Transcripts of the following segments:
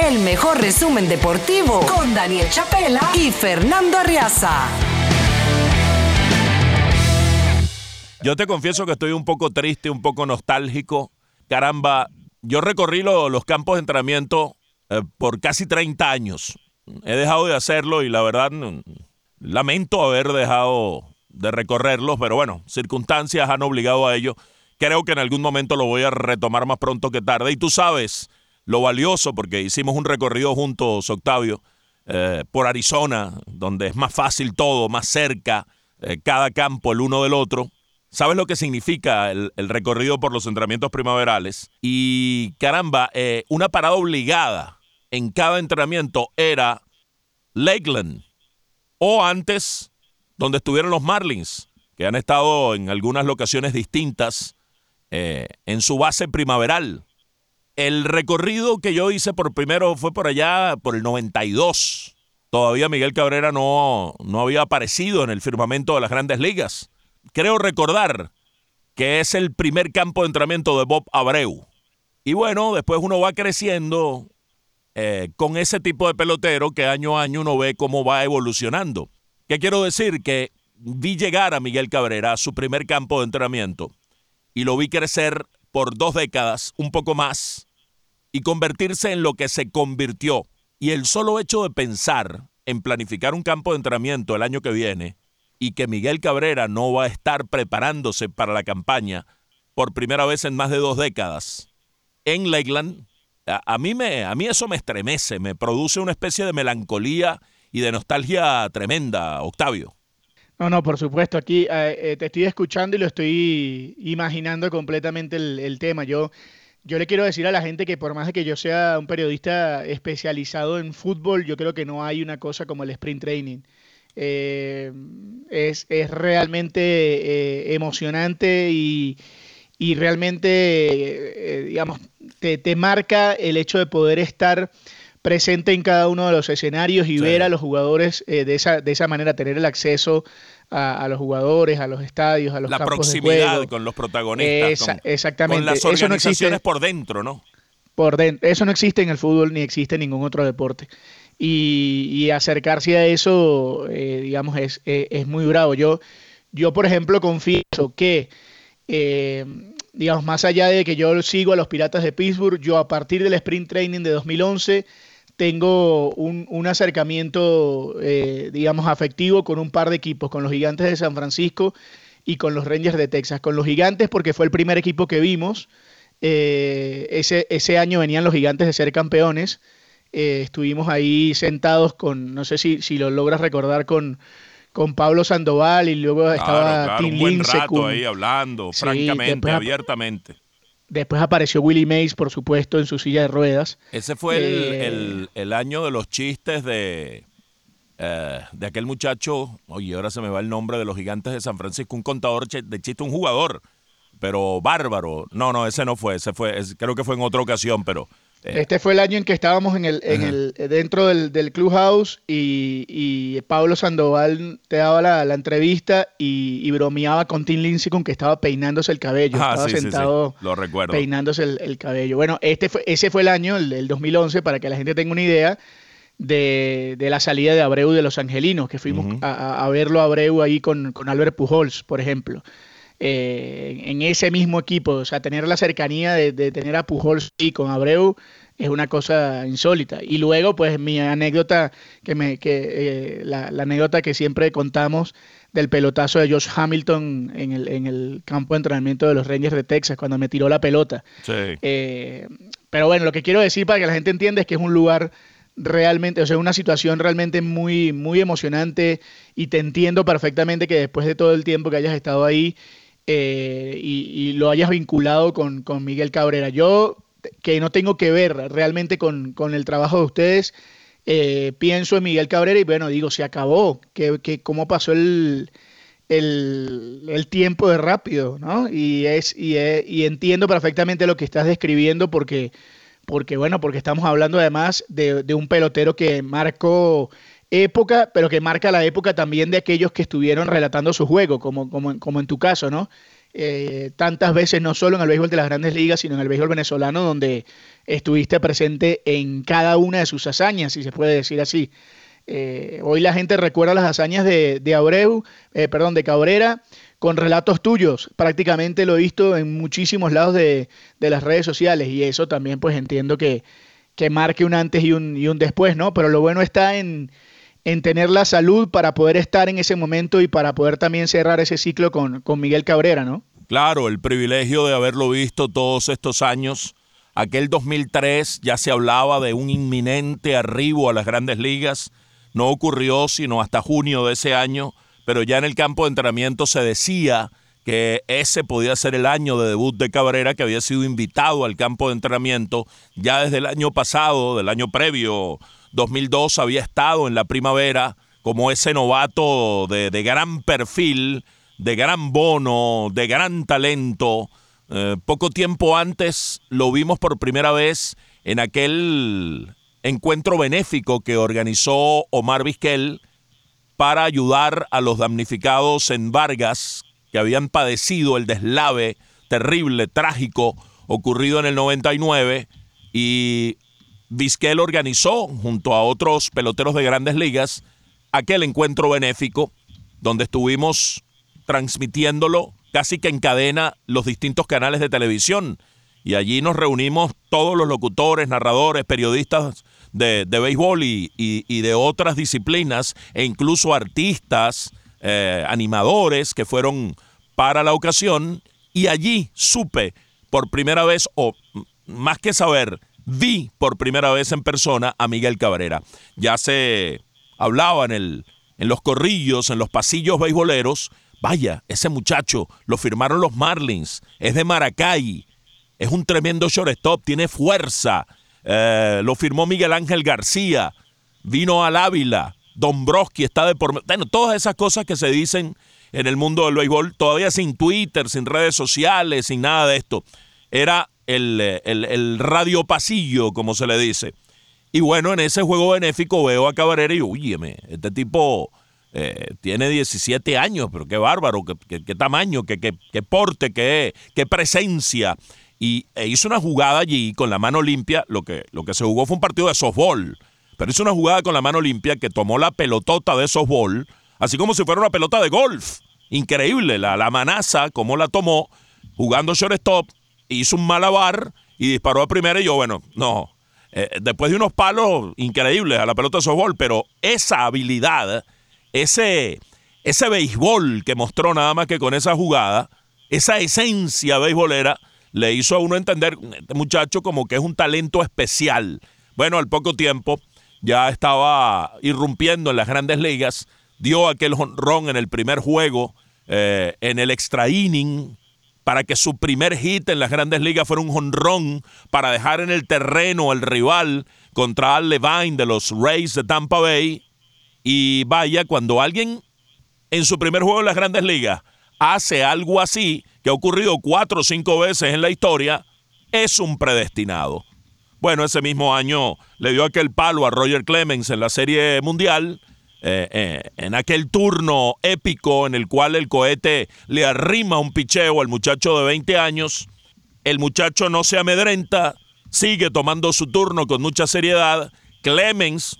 El mejor resumen deportivo con Daniel Chapela y Fernando Arriaza. Yo te confieso que estoy un poco triste, un poco nostálgico. Caramba, yo recorrí los campos de entrenamiento eh, por casi 30 años. He dejado de hacerlo y la verdad mm, lamento haber dejado de recorrerlos, pero bueno, circunstancias han obligado a ello. Creo que en algún momento lo voy a retomar más pronto que tarde. Y tú sabes lo valioso, porque hicimos un recorrido juntos, Octavio, eh, por Arizona, donde es más fácil todo, más cerca, eh, cada campo el uno del otro. ¿Sabes lo que significa el, recorrido por los entrenamientos primaverales? Y caramba, una parada obligada en cada entrenamiento era Lakeland o antes donde estuvieron los Marlins, que han estado en algunas locaciones distintas eh, en su base primaveral. El recorrido que yo hice por primero fue por allá, por el 92. Todavía Miguel Cabrera no, no había aparecido en el firmamento de las grandes ligas. Creo recordar que es el primer campo de entrenamiento de Bob Abreu. Y bueno, después uno va creciendo, eh, con ese tipo de pelotero que año a año uno ve cómo va evolucionando. ¿Qué quiero decir? Que vi llegar a Miguel Cabrera a su primer campo de entrenamiento y lo vi crecer por dos décadas, un poco más, y convertirse en lo que se convirtió. Y el solo hecho de pensar en planificar un campo de entrenamiento el año que viene y que Miguel Cabrera no va a estar preparándose para la campaña por primera vez en más de dos décadas en Lakeland, a, mí me, a mí eso me estremece, me produce una especie de melancolía y de nostalgia tremenda, Octavio. No, no, por supuesto. Aquí eh, eh, te estoy escuchando y lo estoy imaginando completamente el, tema. Yo, yo le quiero decir a la gente que por más de que yo sea un periodista especializado en fútbol, yo creo que no hay una cosa como el sprint training. Eh, es, es, realmente emocionante y, y realmente, digamos, te, marca el hecho de poder estar presente en cada uno de los escenarios y ver a los jugadores eh, de, esa, de esa manera, tener el acceso a, los jugadores, a los estadios, a los la campos de juego. con los protagonistas. exactamente. Con las organizaciones por dentro, ¿no? Por dentro. Eso no existe en el fútbol ni existe en ningún otro deporte. Y, acercarse a eso, eh, digamos, es, es, muy bravo. Yo, yo, por ejemplo, confieso que eh, digamos, más allá de que yo sigo a los Piratas de Pittsburgh, yo a partir del Sprint Training de 2011 tengo un, acercamiento, eh, digamos, afectivo con un par de equipos, con los Gigantes de San Francisco y con los Rangers de Texas. Con los Gigantes porque fue el primer equipo que vimos. Eh, ese, ese año venían los Gigantes de ser campeones. Eh, estuvimos ahí sentados con, no sé si, si lo logras recordar, con, con Pablo Sandoval y luego estaba claro, Tim un buen rato ahí hablando, francamente, abiertamente. Después apareció Willie Mays, por supuesto, en su silla de ruedas. Ese fue el, eh, año de los chistes de, eh, de aquel muchacho, oye, ahora se me va el nombre de los gigantes de San Francisco, un contador de chistes, un jugador, pero bárbaro. No, no, ese no fue, ese fue, creo que fue en otra ocasión, pero este fue el año en que estábamos en el, en el dentro del, del clubhouse y, y, Pablo Sandoval te daba la, la entrevista y, bromeaba con Tim Lindsay con que estaba peinándose el cabello. estaba sentado Lo recuerdo. peinándose el, cabello. Bueno, este fue, ese fue el año, el, 2011, para que la gente tenga una idea de, de la salida de Abreu de Los Angelinos, que fuimos a, a, verlo a Abreu ahí con, con Albert Pujols, por ejemplo. Eh, en ese mismo equipo. O sea, tener la cercanía de, tener a Pujols y con Abreu es una cosa insólita. Y luego, pues mi anécdota, que me, que, eh, la, anécdota que siempre contamos del pelotazo de Josh Hamilton en el, en el campo de entrenamiento de los Rangers de Texas cuando me tiró la pelota. Eh, pero bueno, lo que quiero decir para que la gente entienda es que es un lugar realmente, o sea, una situación realmente muy, muy emocionante y te entiendo perfectamente que después de todo el tiempo que hayas estado ahí eh, y, lo hayas vinculado con, Miguel Cabrera. Yo, que no tengo que ver realmente con, el trabajo de ustedes, eh, pienso en Miguel Cabrera y bueno, digo, se acabó, que, cómo pasó el, el, tiempo de rápido, ¿no? Y, es, y, y, entiendo perfectamente lo que estás describiendo porque, porque bueno, porque estamos hablando además de, de un pelotero que marcó época, pero que marca la época también de aquellos que estuvieron relatando su juego, como, como, en tu caso, ¿no? eh, tantas veces, no solo en el béisbol de las grandes ligas, sino en el béisbol venezolano, donde estuviste presente en cada una de sus hazañas, si se puede decir así. Eh, hoy la gente recuerda las hazañas de, de Abreu, eh, perdón, de Cabrera, con relatos tuyos. Prácticamente lo he visto en muchísimos lados de, de las redes sociales y eso también pues entiendo que, que marque un antes y un, y un después, ¿no? Pero lo bueno está en, en tener la salud para poder estar en ese momento y para poder también cerrar ese ciclo con, con Miguel Cabrera, ¿no? Claro, el privilegio de haberlo visto todos estos años. Aquel 2003 ya se hablaba de un inminente arribo a las grandes ligas. No ocurrió sino hasta junio de ese año, pero ya en el campo de entrenamiento se decía que ese podía ser el año de debut de Cabrera, que había sido invitado al campo de entrenamiento ya desde el año pasado, del año previo, 2002, había estado en la primavera como ese novato de, de gran perfil, de gran bono, de gran talento. Eh, poco tiempo antes lo vimos por primera vez en aquel encuentro benéfico que organizó Omar Vizquel para ayudar a los damnificados en Vargas que habían padecido el deslave terrible, trágico, ocurrido en el 99 y Vizquel organizó junto a otros peloteros de grandes ligas aquel encuentro benéfico donde estuvimos transmitiéndolo casi que en cadena los distintos canales de televisión. Y allí nos reunimos todos los locutores, narradores, periodistas de, de béisbol y, y, y, de otras disciplinas, e incluso artistas, eh, animadores que fueron para la ocasión. Y allí supe por primera vez, o más que saber, vi por primera vez en persona a Miguel Cabrera. Ya se hablaba en, el, en los corrillos, en los pasillos beisboleros, Vaya, ese muchacho lo firmaron los Marlins, es de Maracay, es un tremendo shortstop, tiene fuerza. Eh, lo firmó Miguel Ángel García, vino al Ávila, Dombrowski está de por bueno, todas esas cosas que se dicen en el mundo del béisbol, todavía sin Twitter, sin redes sociales, sin nada de esto. Era el, el, el radio pasillo, como se le dice. Y bueno, en ese juego benéfico veo a Cabrera y, uyeme, este tipo eh, tiene 17 años, pero qué bárbaro, qué, qué, tamaño, qué, qué, porte, qué, qué presencia. Y e hizo una jugada allí con la mano limpia. Lo que, lo que se jugó fue un partido de softball, pero hizo una jugada con la mano limpia que tomó la pelotota de softball, así como si fuera una pelota de golf. Increíble, la, la manaza, como la tomó, jugando shortstop, hizo un malabar y disparó a primera. Y yo, bueno, no, eh, después de unos palos increíbles a la pelota de softball, pero esa habilidad ese, ese béisbol que mostró nada más que con esa jugada, esa esencia beisbolera, le hizo a uno entender, este muchacho, como que es un talento especial. Bueno, al poco tiempo ya estaba irrumpiendo en las grandes ligas, dio aquel honrón en el primer juego, eh, en el extra inning, para que su primer hit en las grandes ligas fuera un honrón, para dejar en el terreno al rival contra Al Levine de los Rays de Tampa Bay y vaya, cuando alguien en su primer juego en las grandes ligas hace algo así, que ha ocurrido cuatro o cinco veces en la historia, es un predestinado. Bueno, ese mismo año le dio aquel palo a Roger Clemens en la Serie Mundial, eh, eh, en aquel turno épico en el cual el cohete le arrima un picheo al muchacho de 20 años. El muchacho no se amedrenta, sigue tomando su turno con mucha seriedad. Clemens,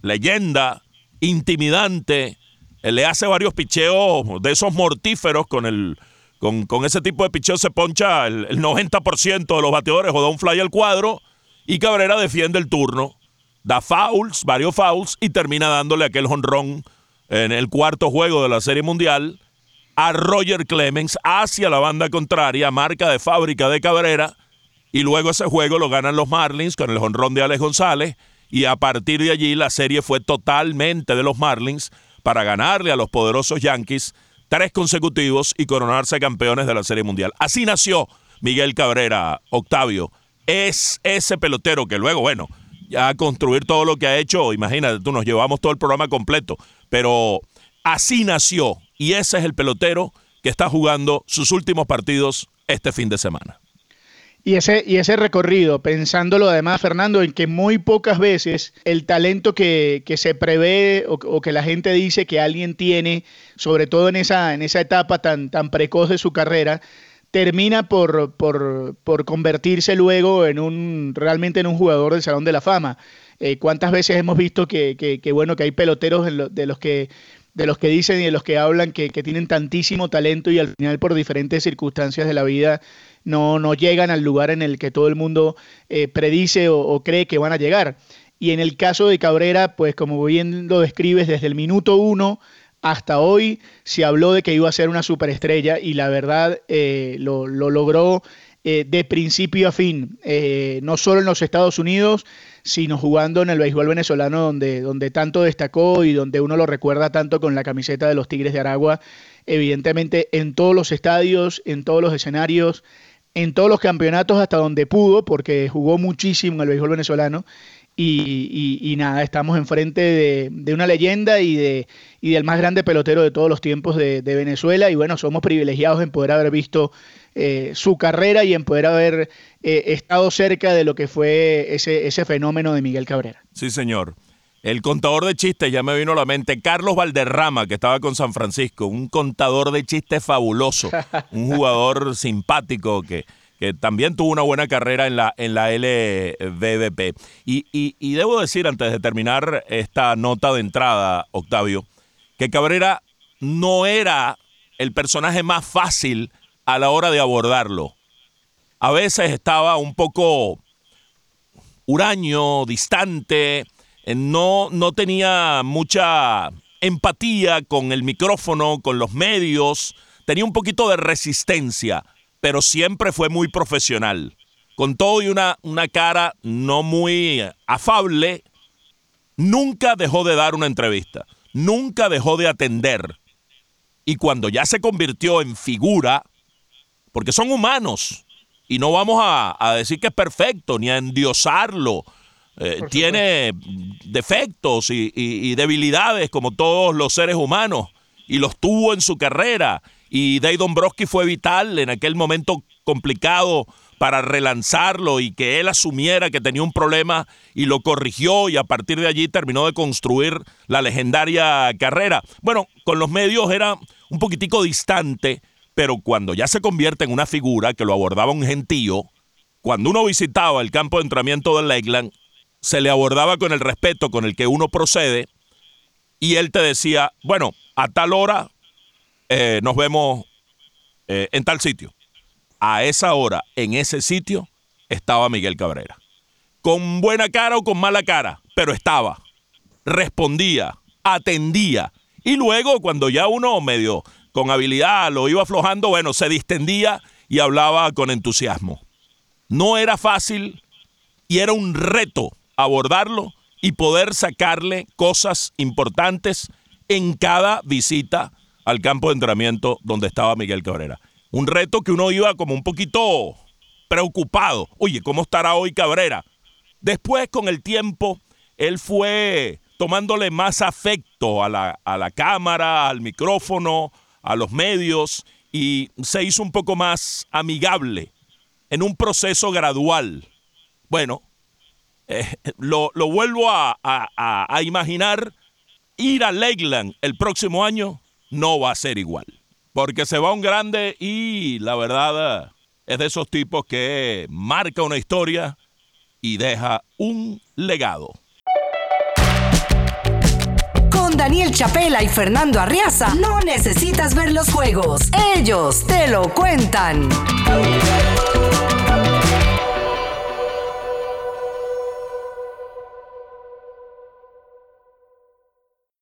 leyenda, intimidante, eh, le hace varios picheos de esos mortíferos con el con, con ese tipo de picheo se poncha el, el 90% de los bateadores o da un fly al cuadro y Cabrera defiende el turno, da fouls, varios fouls y termina dándole aquel jonrón en el cuarto juego de la Serie Mundial a Roger Clemens hacia la banda contraria, marca de fábrica de Cabrera y luego ese juego lo ganan los Marlins con el jonrón de Alex González y a partir de allí la serie fue totalmente de los Marlins para ganarle a los poderosos Yankees tres consecutivos y coronarse campeones de la Serie Mundial. Así nació Miguel Cabrera, Octavio. Es ese pelotero que luego, bueno, ya a construir todo lo que ha hecho, imagínate, tú nos llevamos todo el programa completo, pero así nació y ese es el pelotero que está jugando sus últimos partidos este fin de semana. Y ese, y ese recorrido, pensándolo además, Fernando, en que muy pocas veces el talento que, se prevé o, que la gente dice que alguien tiene, sobre todo en esa, en esa etapa tan, tan precoz de su carrera, termina por, por, convertirse luego en un realmente en un jugador del Salón de la Fama. Eh, ¿Cuántas veces hemos visto que, que, bueno que hay peloteros de los que de los que dicen y de los que hablan que, tienen tantísimo talento y al final por diferentes circunstancias de la vida no, no llegan al lugar en el que todo el mundo eh, predice o, cree que van a llegar. Y en el caso de Cabrera, pues como bien lo describes, desde el minuto uno hasta hoy se habló de que iba a ser una superestrella y la verdad eh, lo, logró eh, de principio a fin, no solo en los Estados Unidos, sino jugando en el béisbol venezolano donde, donde tanto destacó y donde uno lo recuerda tanto con la camiseta de los Tigres de Aragua, evidentemente en todos los estadios, en todos los escenarios, en todos los campeonatos hasta donde pudo, porque jugó muchísimo en el béisbol venezolano. Y, nada, estamos enfrente de, de una leyenda y, de, y del más grande pelotero de todos los tiempos de, de Venezuela. Y bueno, somos privilegiados en poder haber visto eh, su carrera y en poder haber eh, estado cerca de lo que fue ese, ese fenómeno de Miguel Cabrera. Sí, señor. El contador de chistes, ya me vino a la mente, Carlos Valderrama, que estaba con San Francisco, un contador de chistes fabuloso, un jugador simpático que, que también tuvo una buena carrera en la, en la y, y, debo decir, antes de terminar esta nota de entrada, Octavio, que Cabrera no era el personaje más fácil a la hora de abordarlo. A veces estaba un poco huraño, distante, eh, no, no tenía mucha empatía con el micrófono, con los medios, tenía un poquito de resistencia, pero siempre fue muy profesional. Con todo y una, una cara no muy afable, nunca dejó de dar una entrevista, nunca dejó de atender. Y cuando ya se convirtió en figura, porque son humanos y no vamos a, decir que es perfecto ni a endiosarlo. Eh, tiene defectos y, debilidades como todos los seres humanos y los tuvo en su carrera. Y Dave Dombrowski fue vital en aquel momento complicado para relanzarlo y que él asumiera que tenía un problema y lo corrigió y a partir de allí terminó de construir la legendaria carrera. Bueno, con los medios era un poquitico distante, pero cuando ya se convierte en una figura que lo abordaba un gentío, cuando uno visitaba el campo de entrenamiento de Lakeland, se le abordaba con el respeto con el que uno procede y él te decía, bueno, a tal hora eh, nos vemos eh, en tal sitio. A esa hora, en ese sitio, estaba Miguel Cabrera. Con buena cara o con mala cara, pero estaba. Respondía, atendía. Y luego, cuando ya uno medio con habilidad, lo iba aflojando, bueno, se distendía y hablaba con entusiasmo. No era fácil y era un reto abordarlo y poder sacarle cosas importantes en cada visita al campo de entrenamiento donde estaba Miguel Cabrera. Un reto que uno iba como un poquito preocupado. Oye, ¿cómo estará hoy Cabrera? Después, con el tiempo, él fue tomándole más afecto a la, a la cámara, al micrófono, a los medios y se hizo un poco más amigable en un proceso gradual. Bueno, eh, lo, vuelvo a, a, imaginar, ir a Lakeland el próximo año no va a ser igual, porque se va un grande y la verdad es de esos tipos que marca una historia y deja un legado. Daniel Chapela y Fernando Arriaza, no necesitas ver los juegos. Ellos te lo cuentan.